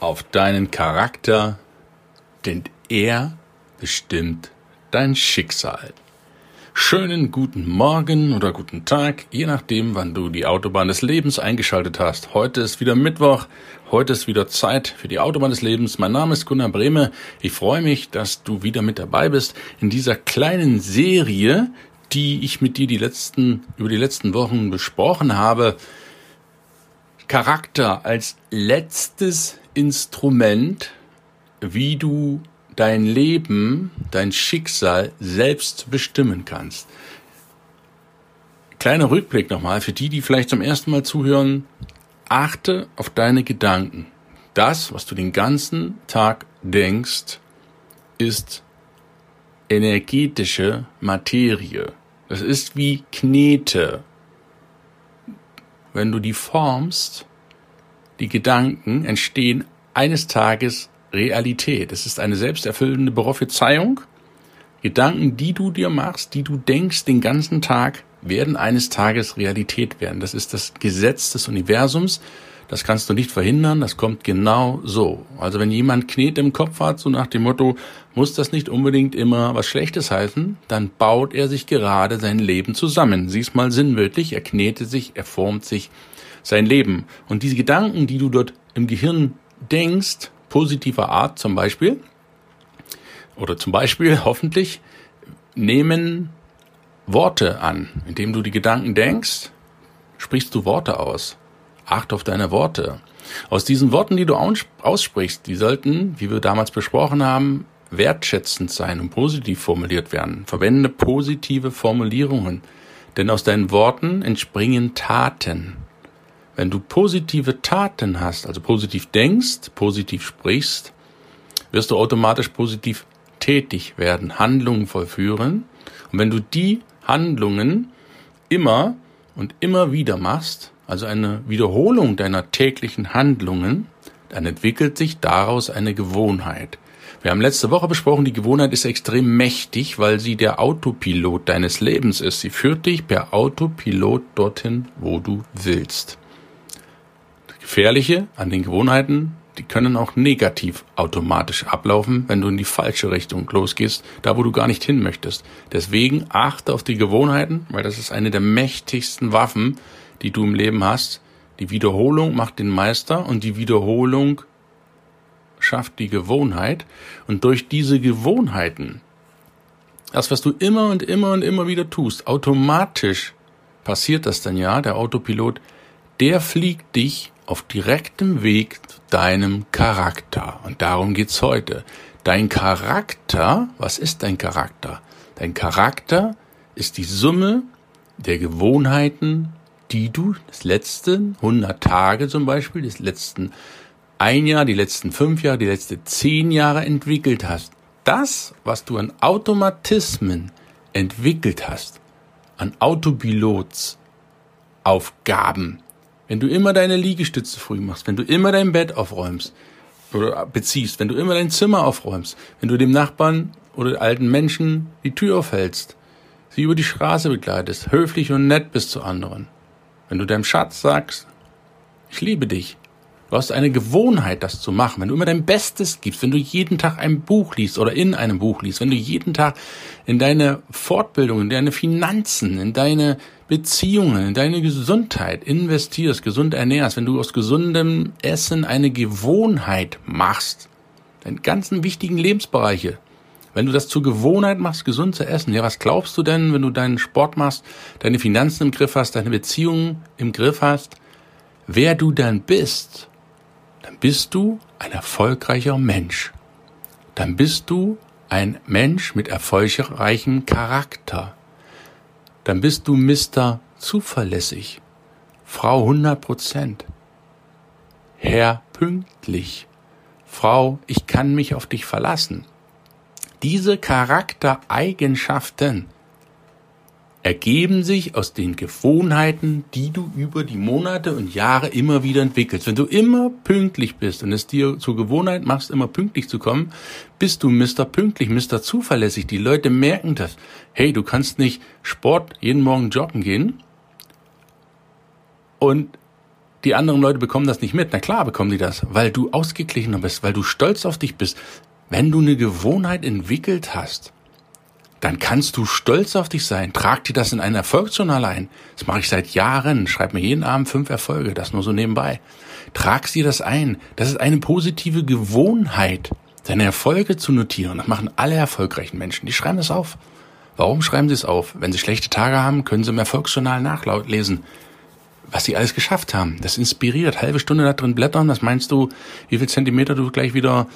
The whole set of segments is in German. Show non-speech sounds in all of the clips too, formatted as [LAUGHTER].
auf deinen Charakter, denn er bestimmt dein Schicksal. Schönen guten Morgen oder guten Tag, je nachdem, wann du die Autobahn des Lebens eingeschaltet hast. Heute ist wieder Mittwoch, heute ist wieder Zeit für die Autobahn des Lebens. Mein Name ist Gunnar Brehme. Ich freue mich, dass du wieder mit dabei bist in dieser kleinen Serie, die ich mit dir die letzten, über die letzten Wochen besprochen habe. Charakter als letztes Instrument, wie du dein Leben, dein Schicksal selbst bestimmen kannst. Kleiner Rückblick nochmal für die, die vielleicht zum ersten Mal zuhören. Achte auf deine Gedanken. Das, was du den ganzen Tag denkst, ist energetische Materie. Das ist wie Knete. Wenn du die formst, die Gedanken entstehen eines Tages Realität. Es ist eine selbsterfüllende Prophezeiung. Gedanken, die du dir machst, die du denkst den ganzen Tag, werden eines Tages Realität werden. Das ist das Gesetz des Universums. Das kannst du nicht verhindern. Das kommt genau so. Also wenn jemand Knete im Kopf hat, so nach dem Motto, muss das nicht unbedingt immer was Schlechtes heißen, dann baut er sich gerade sein Leben zusammen. Sieh's mal sinnwörtlich. Er knetet sich, er formt sich sein Leben. Und diese Gedanken, die du dort im Gehirn denkst, positiver Art zum Beispiel, oder zum Beispiel [LAUGHS] hoffentlich, nehmen Worte an. Indem du die Gedanken denkst, sprichst du Worte aus. Acht auf deine Worte. Aus diesen Worten, die du aussprichst, die sollten, wie wir damals besprochen haben, wertschätzend sein und positiv formuliert werden. Verwende positive Formulierungen, denn aus deinen Worten entspringen Taten. Wenn du positive Taten hast, also positiv denkst, positiv sprichst, wirst du automatisch positiv tätig werden, Handlungen vollführen. Und wenn du die Handlungen immer und immer wieder machst, also eine Wiederholung deiner täglichen Handlungen, dann entwickelt sich daraus eine Gewohnheit. Wir haben letzte Woche besprochen, die Gewohnheit ist extrem mächtig, weil sie der Autopilot deines Lebens ist. Sie führt dich per Autopilot dorthin, wo du willst. Gefährliche an den Gewohnheiten, die können auch negativ automatisch ablaufen, wenn du in die falsche Richtung losgehst, da wo du gar nicht hin möchtest. Deswegen achte auf die Gewohnheiten, weil das ist eine der mächtigsten Waffen, die du im Leben hast. Die Wiederholung macht den Meister und die Wiederholung schafft die Gewohnheit. Und durch diese Gewohnheiten, das, was du immer und immer und immer wieder tust, automatisch passiert das dann ja, der Autopilot, der fliegt dich auf direktem Weg zu deinem Charakter. Und darum geht's heute. Dein Charakter, was ist dein Charakter? Dein Charakter ist die Summe der Gewohnheiten, die du das letzten 100 Tage zum Beispiel, das letzten ein Jahr, die letzten fünf Jahre, die letzten zehn Jahre entwickelt hast. Das, was du an Automatismen entwickelt hast, an Autopilotsaufgaben, wenn du immer deine Liegestütze früh machst, wenn du immer dein Bett aufräumst oder beziehst, wenn du immer dein Zimmer aufräumst, wenn du dem Nachbarn oder alten Menschen die Tür aufhältst, sie über die Straße begleitest, höflich und nett bist zu anderen, wenn du deinem Schatz sagst, ich liebe dich, Du hast eine Gewohnheit, das zu machen. Wenn du immer dein Bestes gibst, wenn du jeden Tag ein Buch liest oder in einem Buch liest, wenn du jeden Tag in deine Fortbildung, in deine Finanzen, in deine Beziehungen, in deine Gesundheit investierst, gesund ernährst, wenn du aus gesundem Essen eine Gewohnheit machst, deine ganzen wichtigen Lebensbereiche, wenn du das zur Gewohnheit machst, gesund zu essen, ja, was glaubst du denn, wenn du deinen Sport machst, deine Finanzen im Griff hast, deine Beziehungen im Griff hast, wer du dann bist? dann bist du ein erfolgreicher Mensch. Dann bist du ein Mensch mit erfolgreichem Charakter. Dann bist du Mr. Zuverlässig, Frau 100 Prozent, Herr pünktlich, Frau, ich kann mich auf dich verlassen. Diese Charaktereigenschaften ergeben sich aus den Gewohnheiten, die du über die Monate und Jahre immer wieder entwickelst. Wenn du immer pünktlich bist und es dir zur Gewohnheit machst, immer pünktlich zu kommen, bist du Mr. Pünktlich, Mr. Zuverlässig. Die Leute merken das. Hey, du kannst nicht Sport jeden Morgen joggen gehen und die anderen Leute bekommen das nicht mit. Na klar bekommen die das, weil du ausgeglichener bist, weil du stolz auf dich bist. Wenn du eine Gewohnheit entwickelt hast, dann kannst du stolz auf dich sein. Trag dir das in ein Erfolgsjournal ein. Das mache ich seit Jahren. Schreib mir jeden Abend fünf Erfolge, das nur so nebenbei. Trag dir das ein. Das ist eine positive Gewohnheit, deine Erfolge zu notieren. Das machen alle erfolgreichen Menschen. Die schreiben das auf. Warum schreiben sie es auf? Wenn sie schlechte Tage haben, können sie im Erfolgsjournal nachlesen, was sie alles geschafft haben. Das inspiriert. Halbe Stunde da drin blättern, das meinst du, wie viel Zentimeter du gleich wieder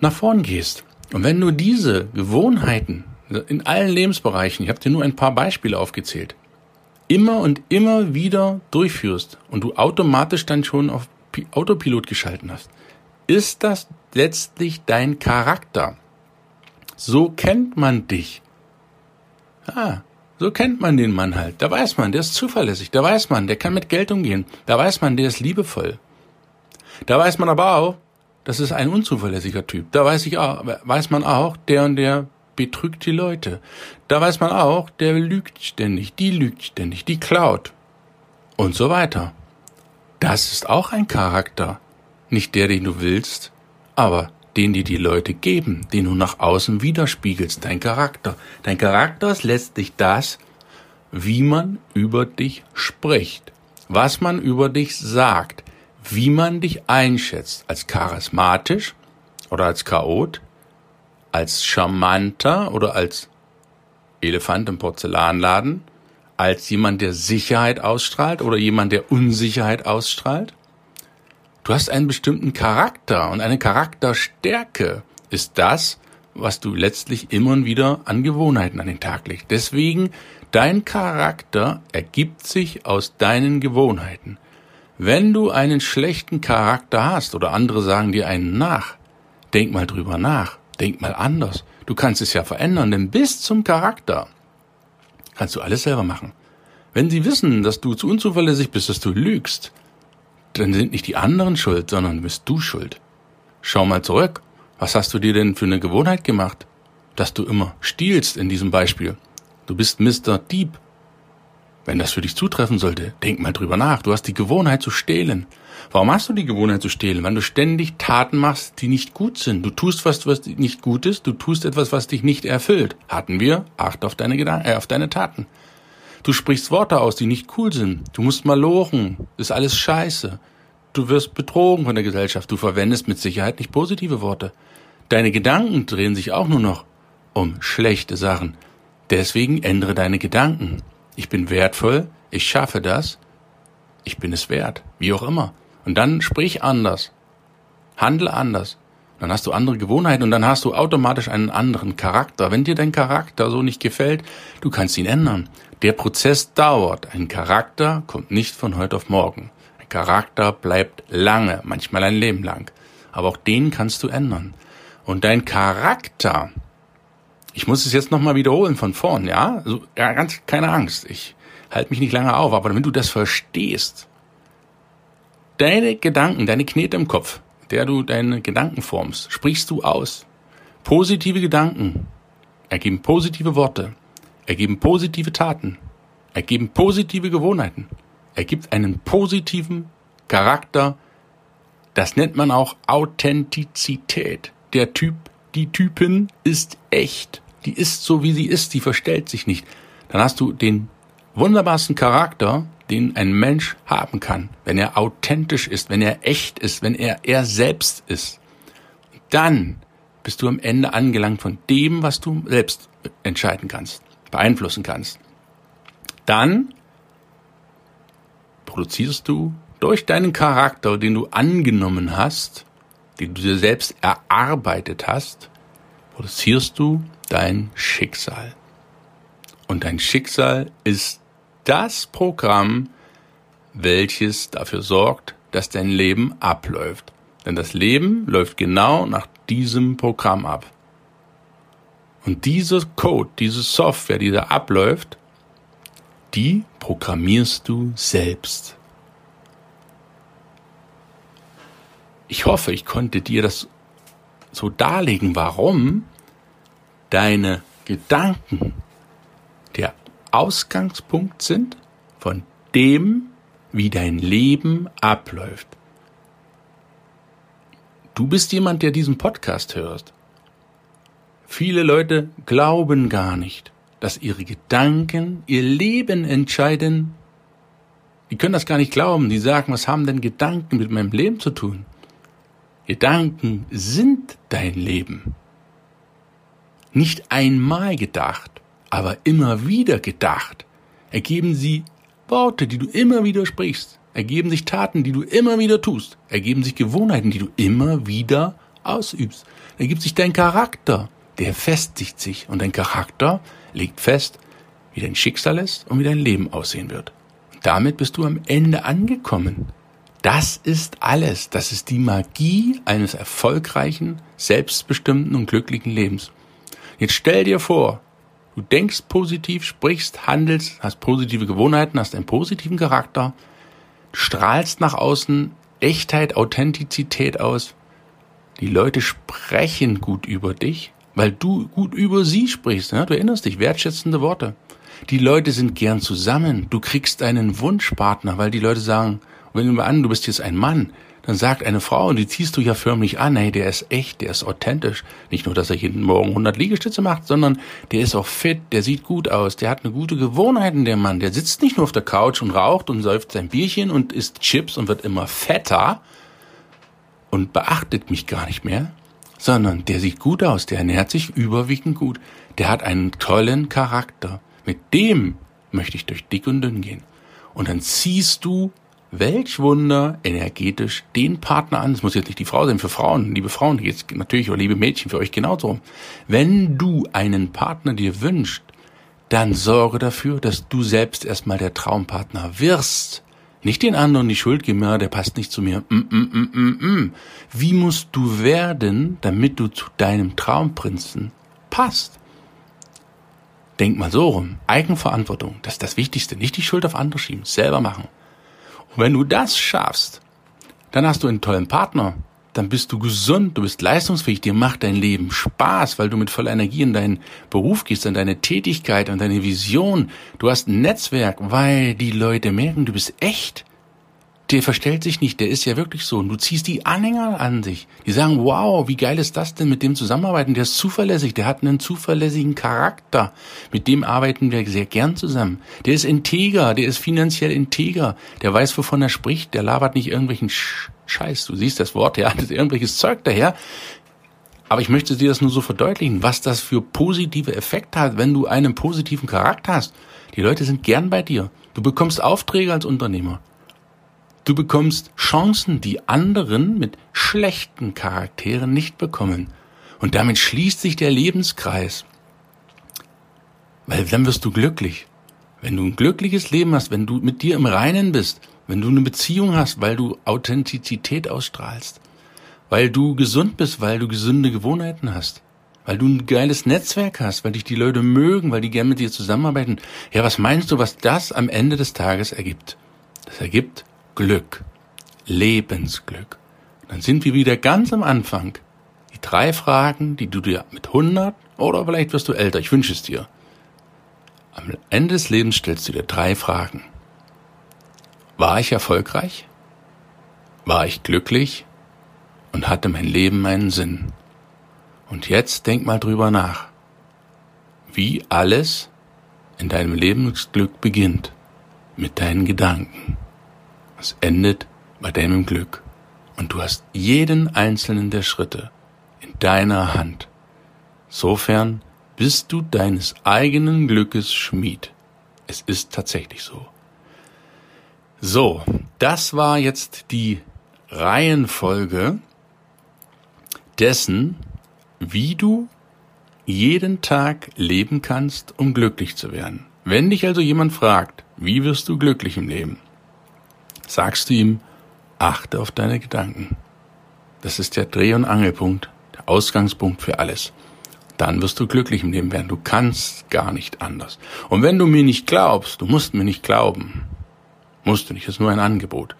nach vorn gehst. Und wenn du diese Gewohnheiten in allen Lebensbereichen, ich habe dir nur ein paar Beispiele aufgezählt, immer und immer wieder durchführst und du automatisch dann schon auf Autopilot geschalten hast, ist das letztlich dein Charakter. So kennt man dich. Ah, so kennt man den Mann halt. Da weiß man, der ist zuverlässig. Da weiß man, der kann mit Geld umgehen. Da weiß man, der ist liebevoll. Da weiß man aber auch, das ist ein unzuverlässiger Typ. Da weiß ich auch, weiß man auch, der und der betrügt die Leute. Da weiß man auch, der lügt ständig, die lügt ständig, die klaut. Und so weiter. Das ist auch ein Charakter. Nicht der, den du willst, aber den dir die Leute geben, den du nach außen widerspiegelst, dein Charakter. Dein Charakter ist letztlich das, wie man über dich spricht, was man über dich sagt, wie man dich einschätzt, als charismatisch oder als Chaot, als charmanter oder als Elefant im Porzellanladen, als jemand, der Sicherheit ausstrahlt oder jemand, der Unsicherheit ausstrahlt? Du hast einen bestimmten Charakter und eine Charakterstärke ist das, was du letztlich immer und wieder an Gewohnheiten an den Tag legst. Deswegen, dein Charakter ergibt sich aus deinen Gewohnheiten. Wenn du einen schlechten Charakter hast oder andere sagen dir einen nach, denk mal drüber nach. Denk mal anders. Du kannst es ja verändern, denn bis zum Charakter kannst du alles selber machen. Wenn sie wissen, dass du zu unzuverlässig bist, dass du lügst, dann sind nicht die anderen schuld, sondern bist du schuld. Schau mal zurück. Was hast du dir denn für eine Gewohnheit gemacht? Dass du immer stiehlst in diesem Beispiel. Du bist Mr. Dieb. Wenn das für dich zutreffen sollte, denk mal drüber nach. Du hast die Gewohnheit zu stehlen. Warum hast du die Gewohnheit zu stehlen? Weil du ständig Taten machst, die nicht gut sind. Du tust was, was nicht gut ist. Du tust etwas, was dich nicht erfüllt. Hatten wir? Acht auf deine Gedanken, äh, auf deine Taten. Du sprichst Worte aus, die nicht cool sind. Du musst mal lochen. Ist alles scheiße. Du wirst betrogen von der Gesellschaft. Du verwendest mit Sicherheit nicht positive Worte. Deine Gedanken drehen sich auch nur noch um schlechte Sachen. Deswegen ändere deine Gedanken. Ich bin wertvoll. Ich schaffe das. Ich bin es wert. Wie auch immer. Und dann sprich anders. Handle anders. Dann hast du andere Gewohnheiten und dann hast du automatisch einen anderen Charakter. Wenn dir dein Charakter so nicht gefällt, du kannst ihn ändern. Der Prozess dauert. Ein Charakter kommt nicht von heute auf morgen. Ein Charakter bleibt lange, manchmal ein Leben lang. Aber auch den kannst du ändern. Und dein Charakter, ich muss es jetzt nochmal wiederholen von vorn, ja? Also, ja, ganz keine Angst. Ich halte mich nicht lange auf, aber wenn du das verstehst, Deine Gedanken, deine Knete im Kopf, der du deine Gedanken formst, sprichst du aus. Positive Gedanken ergeben positive Worte, ergeben positive Taten, ergeben positive Gewohnheiten, ergibt einen positiven Charakter. Das nennt man auch Authentizität. Der Typ, die Typin ist echt. Die ist so, wie sie ist, die verstellt sich nicht. Dann hast du den wunderbarsten Charakter, den ein Mensch haben kann, wenn er authentisch ist, wenn er echt ist, wenn er er selbst ist, dann bist du am Ende angelangt von dem, was du selbst entscheiden kannst, beeinflussen kannst. Dann produzierst du durch deinen Charakter, den du angenommen hast, den du dir selbst erarbeitet hast, produzierst du dein Schicksal. Und dein Schicksal ist das Programm, welches dafür sorgt, dass dein Leben abläuft. Denn das Leben läuft genau nach diesem Programm ab. Und dieser Code, diese Software, die da abläuft, die programmierst du selbst. Ich hoffe, ich konnte dir das so darlegen, warum deine Gedanken der Ausgangspunkt sind von dem, wie dein Leben abläuft. Du bist jemand, der diesen Podcast hört. Viele Leute glauben gar nicht, dass ihre Gedanken ihr Leben entscheiden. Die können das gar nicht glauben. Die sagen, was haben denn Gedanken mit meinem Leben zu tun? Gedanken sind dein Leben. Nicht einmal gedacht, aber immer wieder gedacht, ergeben sie Worte, die du immer wieder sprichst, ergeben sich Taten, die du immer wieder tust, ergeben sich Gewohnheiten, die du immer wieder ausübst, ergibt sich dein Charakter, der festigt sich und dein Charakter legt fest, wie dein Schicksal ist und wie dein Leben aussehen wird. Damit bist du am Ende angekommen. Das ist alles. Das ist die Magie eines erfolgreichen, selbstbestimmten und glücklichen Lebens. Jetzt stell dir vor, du denkst positiv, sprichst, handelst, hast positive Gewohnheiten, hast einen positiven Charakter, strahlst nach außen Echtheit, Authentizität aus. Die Leute sprechen gut über dich weil du gut über sie sprichst. Ne? Du erinnerst dich, wertschätzende Worte. Die Leute sind gern zusammen. Du kriegst einen Wunschpartner, weil die Leute sagen, wenn du mal an, du bist jetzt ein Mann, dann sagt eine Frau, und die ziehst du ja förmlich an, hey, der ist echt, der ist authentisch. Nicht nur, dass er jeden Morgen 100 Liegestütze macht, sondern der ist auch fit, der sieht gut aus, der hat eine gute Gewohnheiten, der Mann. Der sitzt nicht nur auf der Couch und raucht und säuft sein Bierchen und isst Chips und wird immer fetter und beachtet mich gar nicht mehr, sondern der sieht gut aus, der ernährt sich überwiegend gut, der hat einen tollen Charakter. Mit dem möchte ich durch dick und dünn gehen. Und dann ziehst du, welch Wunder, energetisch den Partner an. Es muss jetzt nicht die Frau sein, für Frauen, liebe Frauen, jetzt natürlich, oder liebe Mädchen, für euch genauso. Wenn du einen Partner dir wünschst, dann sorge dafür, dass du selbst erstmal der Traumpartner wirst. Nicht den anderen die Schuld geben, der passt nicht zu mir. Mm, mm, mm, mm, mm. Wie musst du werden, damit du zu deinem Traumprinzen passt? Denk mal so rum. Eigenverantwortung, das ist das Wichtigste. Nicht die Schuld auf andere schieben, selber machen. Wenn du das schaffst, dann hast du einen tollen Partner, dann bist du gesund, du bist leistungsfähig, dir macht dein Leben Spaß, weil du mit voller Energie in deinen Beruf gehst, in deine Tätigkeit, in deine Vision. Du hast ein Netzwerk, weil die Leute merken, du bist echt der verstellt sich nicht, der ist ja wirklich so. Und du ziehst die Anhänger an sich. Die sagen, wow, wie geil ist das denn mit dem zusammenarbeiten? Der ist zuverlässig, der hat einen zuverlässigen Charakter. Mit dem arbeiten wir sehr gern zusammen. Der ist integer, der ist finanziell integer. Der weiß, wovon er spricht, der labert nicht irgendwelchen Scheiß. Du siehst das Wort, der hat irgendwelches Zeug daher. Aber ich möchte dir das nur so verdeutlichen, was das für positive Effekte hat, wenn du einen positiven Charakter hast. Die Leute sind gern bei dir. Du bekommst Aufträge als Unternehmer. Du bekommst Chancen, die anderen mit schlechten Charakteren nicht bekommen. Und damit schließt sich der Lebenskreis. Weil dann wirst du glücklich. Wenn du ein glückliches Leben hast, wenn du mit dir im Reinen bist, wenn du eine Beziehung hast, weil du Authentizität ausstrahlst, weil du gesund bist, weil du gesunde Gewohnheiten hast, weil du ein geiles Netzwerk hast, weil dich die Leute mögen, weil die gerne mit dir zusammenarbeiten. Ja, was meinst du, was das am Ende des Tages ergibt? Das ergibt Glück, Lebensglück. Dann sind wir wieder ganz am Anfang. Die drei Fragen, die du dir mit 100 oder vielleicht wirst du älter, ich wünsche es dir. Am Ende des Lebens stellst du dir drei Fragen. War ich erfolgreich? War ich glücklich? Und hatte mein Leben einen Sinn? Und jetzt denk mal drüber nach, wie alles in deinem Lebensglück beginnt mit deinen Gedanken. Es endet bei deinem Glück und du hast jeden einzelnen der Schritte in deiner Hand. Sofern bist du deines eigenen Glückes Schmied. Es ist tatsächlich so. So, das war jetzt die Reihenfolge dessen, wie du jeden Tag leben kannst, um glücklich zu werden. Wenn dich also jemand fragt, wie wirst du glücklich im Leben, sagst du ihm, achte auf deine Gedanken. Das ist der Dreh- und Angelpunkt, der Ausgangspunkt für alles. Dann wirst du glücklich im Leben werden. Du kannst gar nicht anders. Und wenn du mir nicht glaubst, du musst mir nicht glauben, musst du nicht, das ist nur ein Angebot,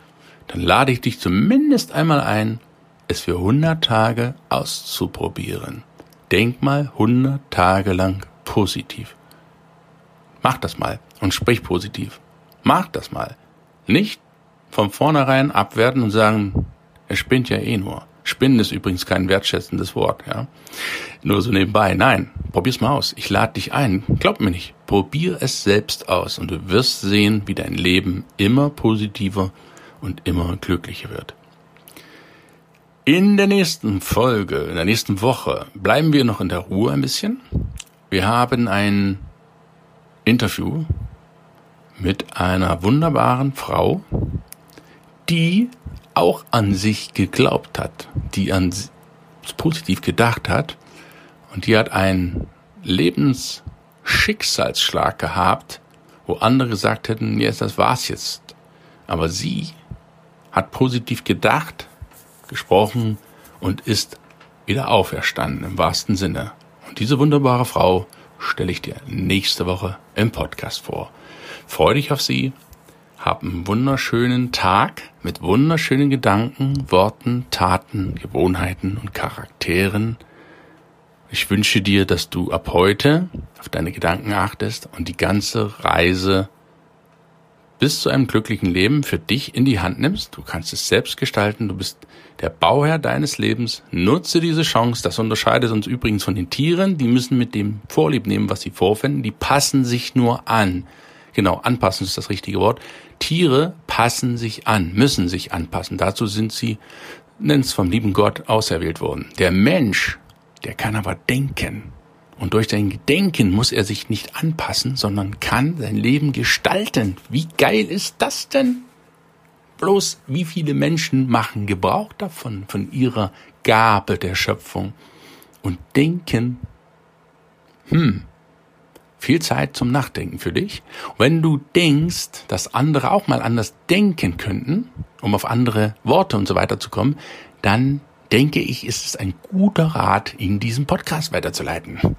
dann lade ich dich zumindest einmal ein, es für 100 Tage auszuprobieren. Denk mal 100 Tage lang positiv. Mach das mal und sprich positiv. Mach das mal. Nicht von vornherein abwerten und sagen, er spinnt ja eh nur. Spinnen ist übrigens kein wertschätzendes Wort, ja. Nur so nebenbei. Nein, probier's mal aus. Ich lade dich ein. Glaub mir nicht. Probier es selbst aus und du wirst sehen, wie dein Leben immer positiver und immer glücklicher wird. In der nächsten Folge, in der nächsten Woche, bleiben wir noch in der Ruhe ein bisschen. Wir haben ein Interview mit einer wunderbaren Frau, die auch an sich geglaubt hat, die an positiv gedacht hat und die hat einen Lebensschicksalsschlag gehabt, wo andere gesagt hätten, jetzt das war's jetzt. Aber sie hat positiv gedacht, gesprochen und ist wieder auferstanden im wahrsten Sinne. Und diese wunderbare Frau stelle ich dir nächste Woche im Podcast vor. Freue dich auf sie, hab einen wunderschönen Tag mit wunderschönen Gedanken, Worten, Taten, Gewohnheiten und Charakteren. Ich wünsche dir, dass du ab heute auf deine Gedanken achtest und die ganze Reise bis zu einem glücklichen Leben für dich in die Hand nimmst. Du kannst es selbst gestalten. Du bist der Bauherr deines Lebens. Nutze diese Chance. Das unterscheidet uns übrigens von den Tieren. Die müssen mit dem Vorlieb nehmen, was sie vorfinden. Die passen sich nur an. Genau, anpassen ist das richtige Wort. Tiere passen sich an, müssen sich anpassen. Dazu sind sie, nenn's vom lieben Gott, auserwählt worden. Der Mensch, der kann aber denken. Und durch sein Denken muss er sich nicht anpassen, sondern kann sein Leben gestalten. Wie geil ist das denn? Bloß wie viele Menschen machen Gebrauch davon, von ihrer Gabe der Schöpfung und denken, hm, viel Zeit zum Nachdenken für dich. Wenn du denkst, dass andere auch mal anders denken könnten, um auf andere Worte und so weiter zu kommen, dann denke ich, ist es ein guter Rat, ihn diesen Podcast weiterzuleiten.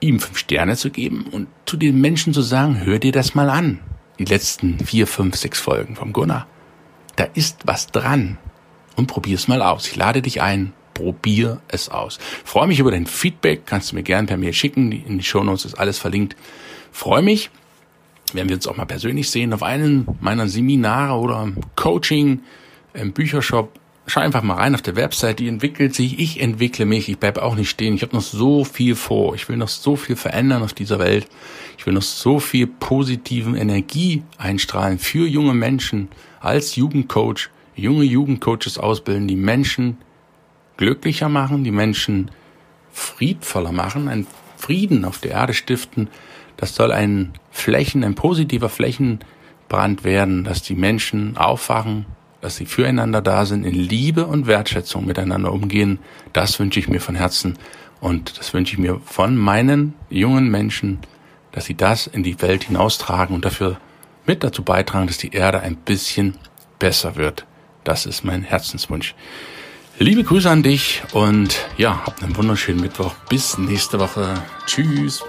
Ihm fünf Sterne zu geben und zu den Menschen zu sagen, hör dir das mal an. Die letzten vier, fünf, sechs Folgen vom Gunnar. Da ist was dran. Und probier's mal aus. Ich lade dich ein. Probier es aus. Freue mich über dein Feedback. Kannst du mir gerne per Mail schicken. In die Shownotes ist alles verlinkt. Freue mich, wenn wir uns auch mal persönlich sehen auf einem meiner Seminare oder Coaching im Büchershop schau einfach mal rein auf der Website, die entwickelt sich, ich entwickle mich, ich bleibe auch nicht stehen. Ich habe noch so viel vor. Ich will noch so viel verändern auf dieser Welt. Ich will noch so viel positiven Energie einstrahlen für junge Menschen als Jugendcoach, junge Jugendcoaches ausbilden, die Menschen glücklicher machen, die Menschen friedvoller machen, einen Frieden auf der Erde stiften. Das soll ein Flächen, ein positiver Flächenbrand werden, dass die Menschen aufwachen, dass sie füreinander da sind, in Liebe und Wertschätzung miteinander umgehen. Das wünsche ich mir von Herzen und das wünsche ich mir von meinen jungen Menschen, dass sie das in die Welt hinaustragen und dafür mit dazu beitragen, dass die Erde ein bisschen besser wird. Das ist mein Herzenswunsch. Liebe Grüße an dich und ja, habt einen wunderschönen Mittwoch. Bis nächste Woche. Tschüss.